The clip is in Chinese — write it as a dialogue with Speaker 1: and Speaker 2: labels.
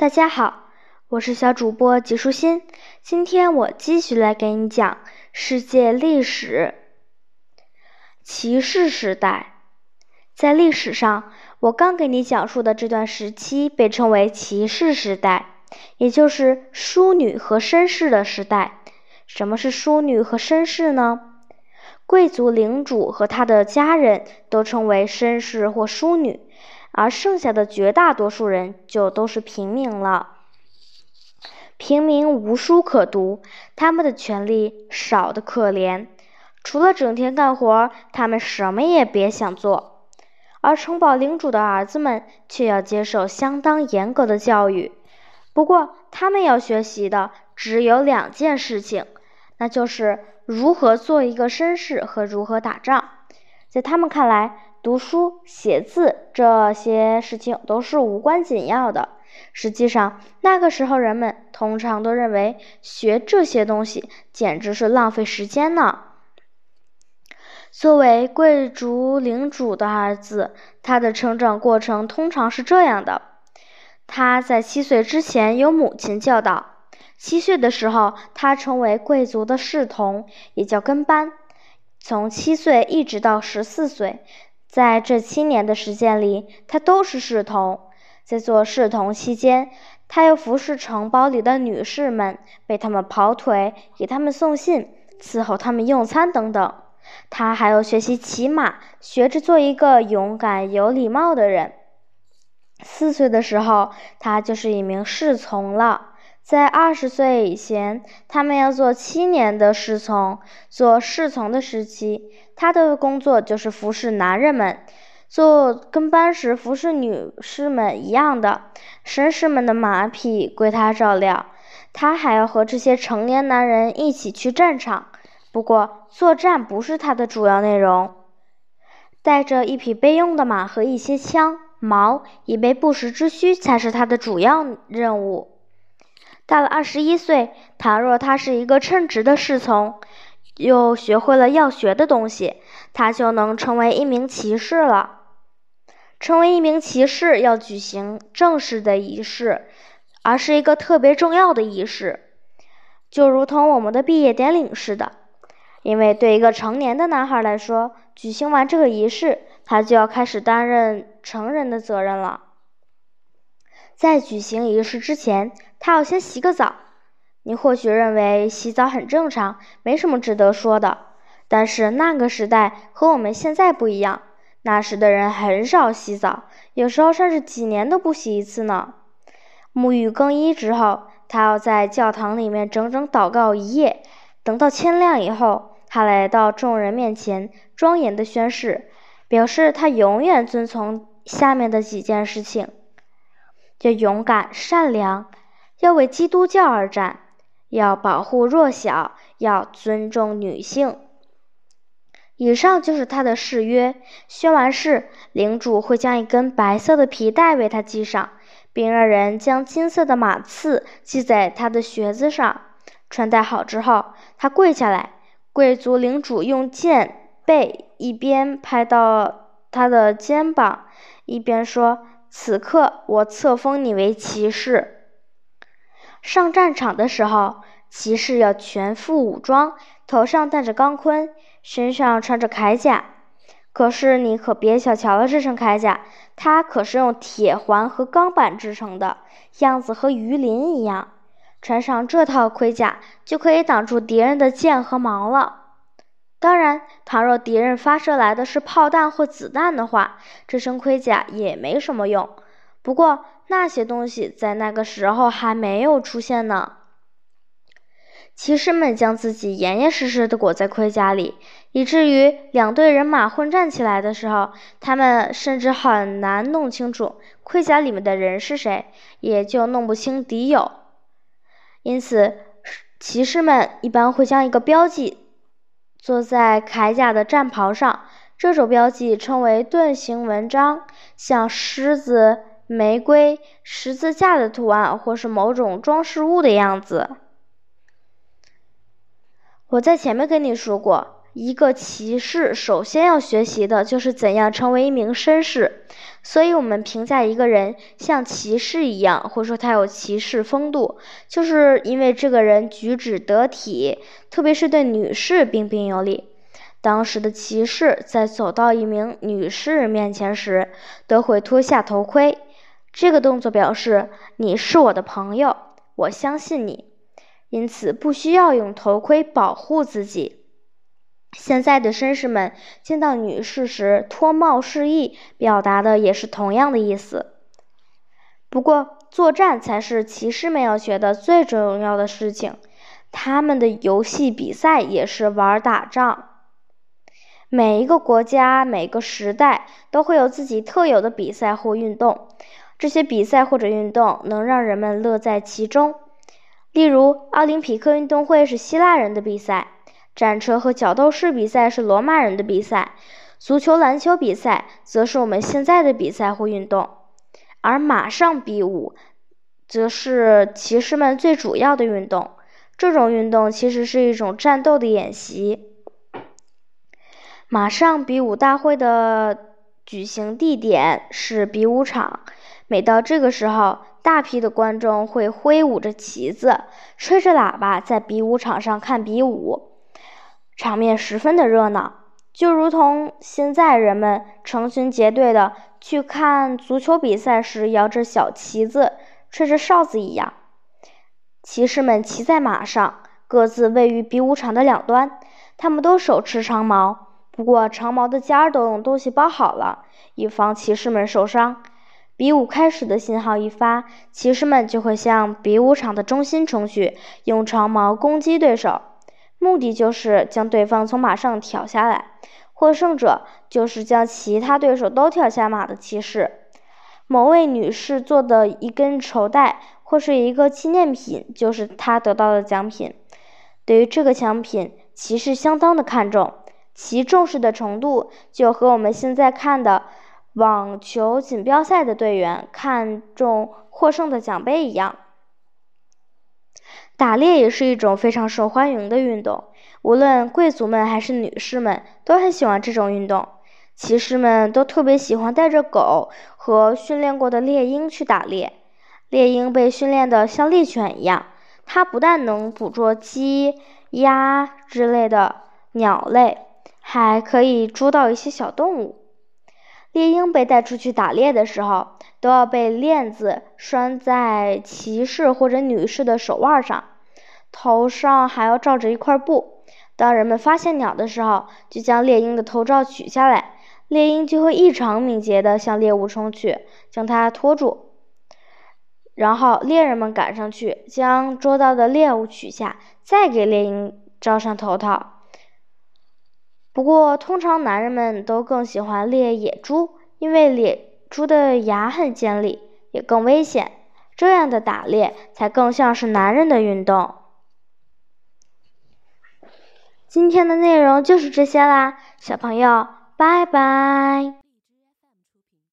Speaker 1: 大家好，我是小主播吉舒心。今天我继续来给你讲世界历史。骑士时代，在历史上，我刚给你讲述的这段时期被称为骑士时代，也就是淑女和绅士的时代。什么是淑女和绅士呢？贵族领主和他的家人都称为绅士或淑女。而剩下的绝大多数人就都是平民了。平民无书可读，他们的权利少得可怜，除了整天干活，他们什么也别想做。而城堡领主的儿子们却要接受相当严格的教育。不过，他们要学习的只有两件事情，那就是如何做一个绅士和如何打仗。在他们看来，读书写字这些事情都是无关紧要的。实际上，那个时候人们通常都认为学这些东西简直是浪费时间呢。作为贵族领主的儿子，他的成长过程通常是这样的：他在七岁之前由母亲教导，七岁的时候他成为贵族的侍童，也叫跟班，从七岁一直到十四岁。在这七年的时间里，他都是侍童。在做侍童期间，他又服侍城堡里的女士们，为他们跑腿，给他们送信，伺候他们用餐等等。他还要学习骑马，学着做一个勇敢、有礼貌的人。四岁的时候，他就是一名侍从了。在二十岁以前，他们要做七年的侍从。做侍从的时期，他的工作就是服侍男人们；做跟班时，服侍女士们一样的。绅士们的马匹归他照料。他还要和这些成年男人一起去战场。不过，作战不是他的主要内容。带着一匹备用的马和一些枪、矛，以备不时之需，才是他的主要任务。到了二十一岁，倘若他是一个称职的侍从，又学会了要学的东西，他就能成为一名骑士了。成为一名骑士要举行正式的仪式，而是一个特别重要的仪式，就如同我们的毕业典礼似的。因为对一个成年的男孩来说，举行完这个仪式，他就要开始担任成人的责任了。在举行仪式之前，他要先洗个澡。你或许认为洗澡很正常，没什么值得说的。但是那个时代和我们现在不一样，那时的人很少洗澡，有时候甚至几年都不洗一次呢。沐浴更衣之后，他要在教堂里面整整祷告一夜。等到天亮以后，他来到众人面前，庄严的宣誓，表示他永远遵从下面的几件事情。要勇敢善良，要为基督教而战，要保护弱小，要尊重女性。以上就是他的誓约。宣完誓，领主会将一根白色的皮带为他系上，并让人将金色的马刺系在他的靴子上。穿戴好之后，他跪下来，贵族领主用剑背一边拍到他的肩膀，一边说。此刻，我册封你为骑士。上战场的时候，骑士要全副武装，头上戴着钢盔，身上穿着铠甲。可是你可别小瞧了这身铠甲，它可是用铁环和钢板制成的，样子和鱼鳞一样。穿上这套盔甲，就可以挡住敌人的剑和矛了。当然，倘若敌人发射来的是炮弹或子弹的话，这身盔甲也没什么用。不过那些东西在那个时候还没有出现呢。骑士们将自己严严实实地裹在盔甲里，以至于两队人马混战起来的时候，他们甚至很难弄清楚盔甲里面的人是谁，也就弄不清敌友。因此，骑士们一般会将一个标记。坐在铠甲的战袍上，这种标记称为盾形纹章，像狮子、玫瑰、十字架的图案，或是某种装饰物的样子。我在前面跟你说过，一个骑士首先要学习的就是怎样成为一名绅士。所以，我们评价一个人像骑士一样，或说他有骑士风度，就是因为这个人举止得体，特别是对女士彬彬有礼。当时的骑士在走到一名女士面前时，都会脱下头盔。这个动作表示你是我的朋友，我相信你，因此不需要用头盔保护自己。现在的绅士们见到女士时脱帽示意，表达的也是同样的意思。不过，作战才是骑士们要学的最重要的事情。他们的游戏比赛也是玩打仗。每一个国家、每个时代都会有自己特有的比赛或运动。这些比赛或者运动能让人们乐在其中。例如，奥林匹克运动会是希腊人的比赛。战车和角斗士比赛是罗马人的比赛，足球、篮球比赛则是我们现在的比赛或运动，而马上比武则是骑士们最主要的运动。这种运动其实是一种战斗的演习。马上比武大会的举行地点是比武场，每到这个时候，大批的观众会挥舞着旗子，吹着喇叭，在比武场上看比武。场面十分的热闹，就如同现在人们成群结队的去看足球比赛时摇着小旗子、吹着哨子一样。骑士们骑在马上，各自位于比武场的两端。他们都手持长矛，不过长矛的尖儿都用东西包好了，以防骑士们受伤。比武开始的信号一发，骑士们就会向比武场的中心冲去，用长矛攻击对手。目的就是将对方从马上挑下来，获胜者就是将其他对手都挑下马的骑士。某位女士做的一根绸带或是一个纪念品，就是她得到的奖品。对于这个奖品，骑士相当的看重，其重视的程度就和我们现在看的网球锦标赛的队员看重获胜的奖杯一样。打猎也是一种非常受欢迎的运动，无论贵族们还是女士们都很喜欢这种运动。骑士们都特别喜欢带着狗和训练过的猎鹰去打猎。猎鹰被训练得像猎犬一样，它不但能捕捉鸡、鸭之类的鸟类，还可以捉到一些小动物。猎鹰被带出去打猎的时候，都要被链子拴在骑士或者女士的手腕上。头上还要罩着一块布，当人们发现鸟的时候，就将猎鹰的头罩取下来，猎鹰就会异常敏捷地向猎物冲去，将它拖住。然后猎人们赶上去，将捉到的猎物取下，再给猎鹰罩上头套。不过，通常男人们都更喜欢猎野猪，因为野猪的牙很尖利，也更危险。这样的打猎才更像是男人的运动。今天的内容就是这些啦，小朋友，拜拜。